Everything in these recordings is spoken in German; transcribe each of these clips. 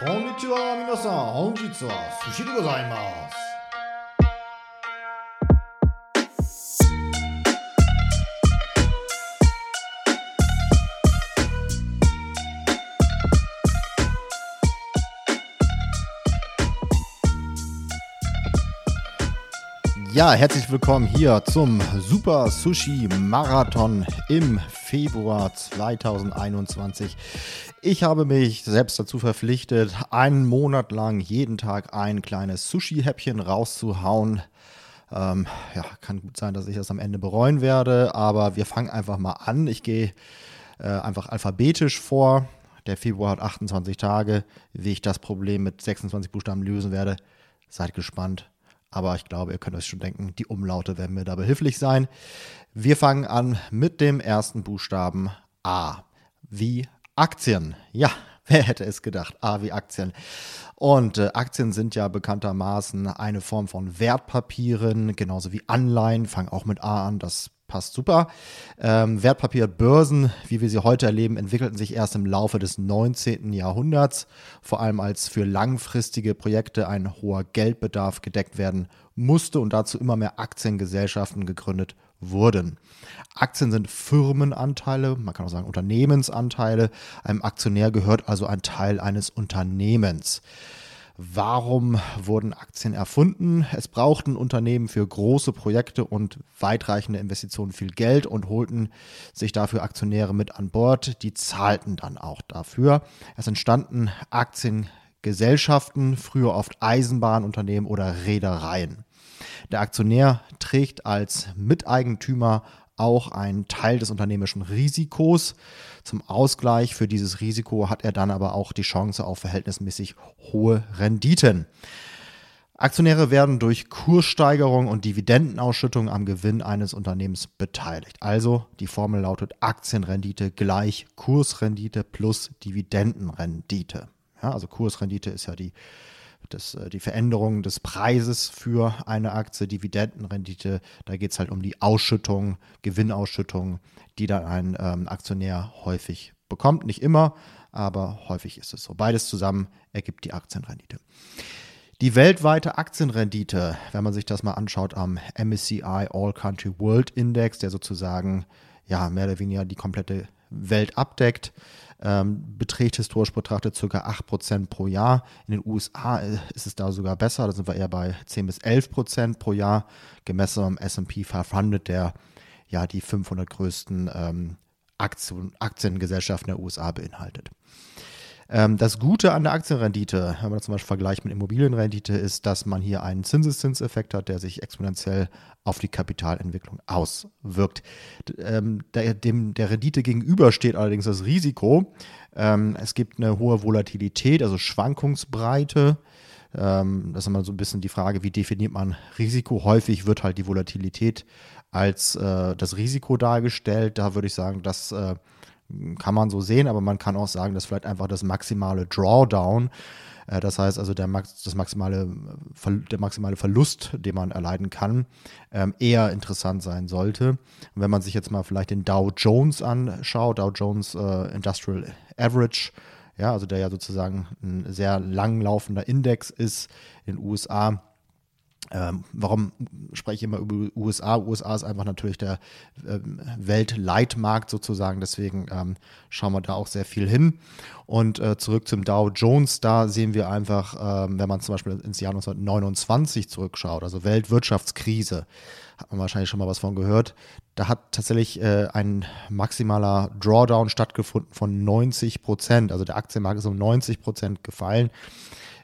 こんにちは皆さん。本日は寿司でございます。Ja, herzlich willkommen hier zum Super Sushi Marathon im Februar 2021. Ich habe mich selbst dazu verpflichtet, einen Monat lang jeden Tag ein kleines Sushi-Häppchen rauszuhauen. Ähm, ja, kann gut sein, dass ich das am Ende bereuen werde, aber wir fangen einfach mal an. Ich gehe äh, einfach alphabetisch vor. Der Februar hat 28 Tage. Wie ich das Problem mit 26 Buchstaben lösen werde, seid gespannt. Aber ich glaube, ihr könnt euch schon denken, die Umlaute werden mir da behilflich sein. Wir fangen an mit dem ersten Buchstaben A. Wie Aktien. Ja, wer hätte es gedacht? A wie Aktien. Und äh, Aktien sind ja bekanntermaßen eine Form von Wertpapieren, genauso wie Anleihen, fangen auch mit A an, das passt super. Ähm, Wertpapierbörsen, wie wir sie heute erleben, entwickelten sich erst im Laufe des 19. Jahrhunderts, vor allem als für langfristige Projekte ein hoher Geldbedarf gedeckt werden musste und dazu immer mehr Aktiengesellschaften gegründet wurden. Aktien sind Firmenanteile, man kann auch sagen Unternehmensanteile. Einem Aktionär gehört also ein Teil eines Unternehmens. Warum wurden Aktien erfunden? Es brauchten Unternehmen für große Projekte und weitreichende Investitionen viel Geld und holten sich dafür Aktionäre mit an Bord. Die zahlten dann auch dafür. Es entstanden Aktiengesellschaften, früher oft Eisenbahnunternehmen oder Reedereien. Der Aktionär trägt als Miteigentümer auch einen Teil des unternehmischen Risikos. Zum Ausgleich für dieses Risiko hat er dann aber auch die Chance auf verhältnismäßig hohe Renditen. Aktionäre werden durch Kurssteigerung und Dividendenausschüttung am Gewinn eines Unternehmens beteiligt. Also die Formel lautet Aktienrendite gleich Kursrendite plus Dividendenrendite. Ja, also Kursrendite ist ja die das, äh, die Veränderung des Preises für eine Aktie, Dividendenrendite, da geht es halt um die Ausschüttung, Gewinnausschüttung, die dann ein ähm, Aktionär häufig bekommt. Nicht immer, aber häufig ist es so. Beides zusammen ergibt die Aktienrendite. Die weltweite Aktienrendite, wenn man sich das mal anschaut am MSCI All Country World Index, der sozusagen ja mehr oder weniger die komplette Welt abdeckt, ähm, beträgt historisch betrachtet ca. 8% pro Jahr. In den USA äh, ist es da sogar besser, da sind wir eher bei 10 bis 11% pro Jahr, gemessen am SP 500, der ja die 500 größten ähm, Aktien, Aktiengesellschaften der USA beinhaltet. Ähm, das Gute an der Aktienrendite, wenn man das zum Beispiel vergleicht mit Immobilienrendite, ist, dass man hier einen Zinseszinseffekt hat, der sich exponentiell auf die Kapitalentwicklung auswirkt. Ähm, der, dem der Rendite gegenüber steht allerdings das Risiko. Ähm, es gibt eine hohe Volatilität, also Schwankungsbreite. Ähm, das ist immer so ein bisschen die Frage, wie definiert man Risiko? Häufig wird halt die Volatilität als äh, das Risiko dargestellt. Da würde ich sagen, dass äh, kann man so sehen, aber man kann auch sagen, dass vielleicht einfach das maximale Drawdown, äh, das heißt also der, das maximale, der maximale Verlust, den man erleiden kann, ähm, eher interessant sein sollte. Und wenn man sich jetzt mal vielleicht den Dow Jones anschaut, Dow Jones äh, Industrial Average, ja, also der ja sozusagen ein sehr langlaufender Index ist in den USA, ähm, warum spreche ich immer über USA? USA ist einfach natürlich der ähm, Weltleitmarkt sozusagen, deswegen ähm, schauen wir da auch sehr viel hin. Und äh, zurück zum Dow Jones, da sehen wir einfach, wenn man zum Beispiel ins Jahr 1929 zurückschaut, also Weltwirtschaftskrise, hat man wahrscheinlich schon mal was von gehört. Da hat tatsächlich äh, ein maximaler Drawdown stattgefunden von 90 Prozent. Also der Aktienmarkt ist um 90 Prozent gefallen.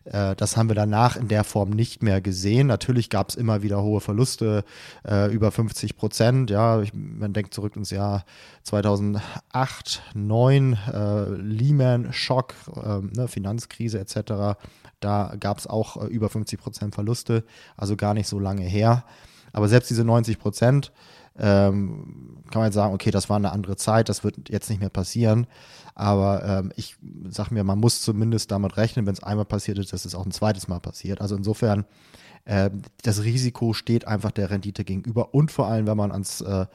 Äh, das haben wir danach in der Form nicht mehr gesehen. Natürlich gab es immer wieder hohe Verluste, äh, über 50 Prozent. Ja, ich, man denkt zurück ins Jahr 2008, 2009, äh, Lehman-Schock, äh, ne, Finanzkrise etc. Da gab es auch äh, über 50 Prozent Verluste, also gar nicht so lange her. Aber selbst diese 90 Prozent ähm, kann man jetzt sagen, okay, das war eine andere Zeit, das wird jetzt nicht mehr passieren. Aber ähm, ich sage mir, man muss zumindest damit rechnen, wenn es einmal passiert ist, dass es auch ein zweites Mal passiert. Also insofern, äh, das Risiko steht einfach der Rendite gegenüber und vor allem, wenn man ans äh,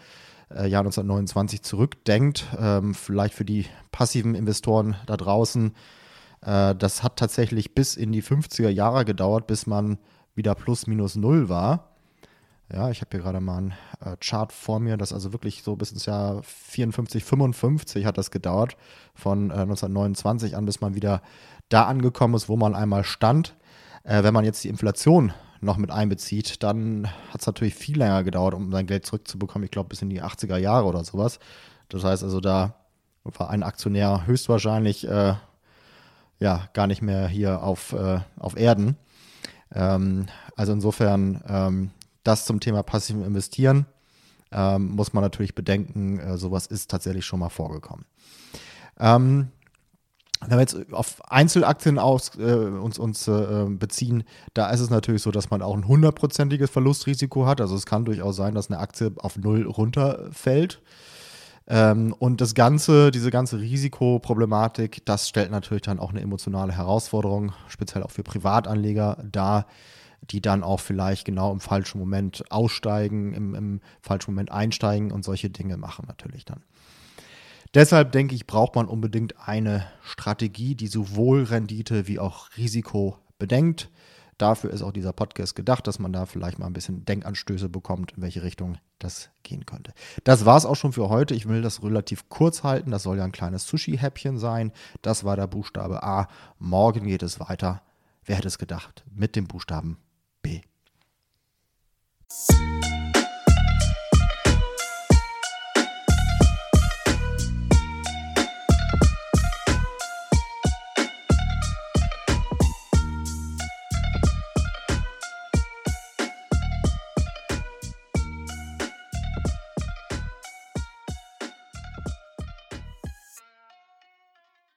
äh Jahr 1929 zurückdenkt, ähm, vielleicht für die passiven Investoren da draußen, Äh, das hat tatsächlich bis in die 50er Jahre gedauert, bis man wieder plus minus null war. Ja, ich habe hier gerade mal einen äh, Chart vor mir, das also wirklich so bis ins Jahr 54, 55 hat das gedauert, von äh, 1929 an, bis man wieder da angekommen ist, wo man einmal stand. Äh, wenn man jetzt die Inflation noch mit einbezieht, dann hat es natürlich viel länger gedauert, um sein Geld zurückzubekommen. Ich glaube, bis in die 80er Jahre oder sowas. Das heißt also, da war ein Aktionär höchstwahrscheinlich äh, ja gar nicht mehr hier auf, äh, auf Erden. Ähm, also insofern ähm, das zum Thema passiven Investieren ähm, muss man natürlich bedenken, äh, sowas ist tatsächlich schon mal vorgekommen. Ähm, wenn wir jetzt auf Einzelaktien aus, äh, uns, uns äh, beziehen, da ist es natürlich so, dass man auch ein hundertprozentiges Verlustrisiko hat. Also es kann durchaus sein, dass eine Aktie auf null runterfällt. Ähm, und das Ganze, diese ganze Risikoproblematik, das stellt natürlich dann auch eine emotionale Herausforderung, speziell auch für Privatanleger dar, die dann auch vielleicht genau im falschen Moment aussteigen, im, im falschen Moment einsteigen und solche Dinge machen natürlich dann. Deshalb denke ich, braucht man unbedingt eine Strategie, die sowohl Rendite wie auch Risiko bedenkt. Dafür ist auch dieser Podcast gedacht, dass man da vielleicht mal ein bisschen Denkanstöße bekommt, in welche Richtung das gehen könnte. Das war es auch schon für heute. Ich will das relativ kurz halten. Das soll ja ein kleines Sushi-Häppchen sein. Das war der Buchstabe A. Morgen geht es weiter. Wer hätte es gedacht? Mit dem Buchstaben P.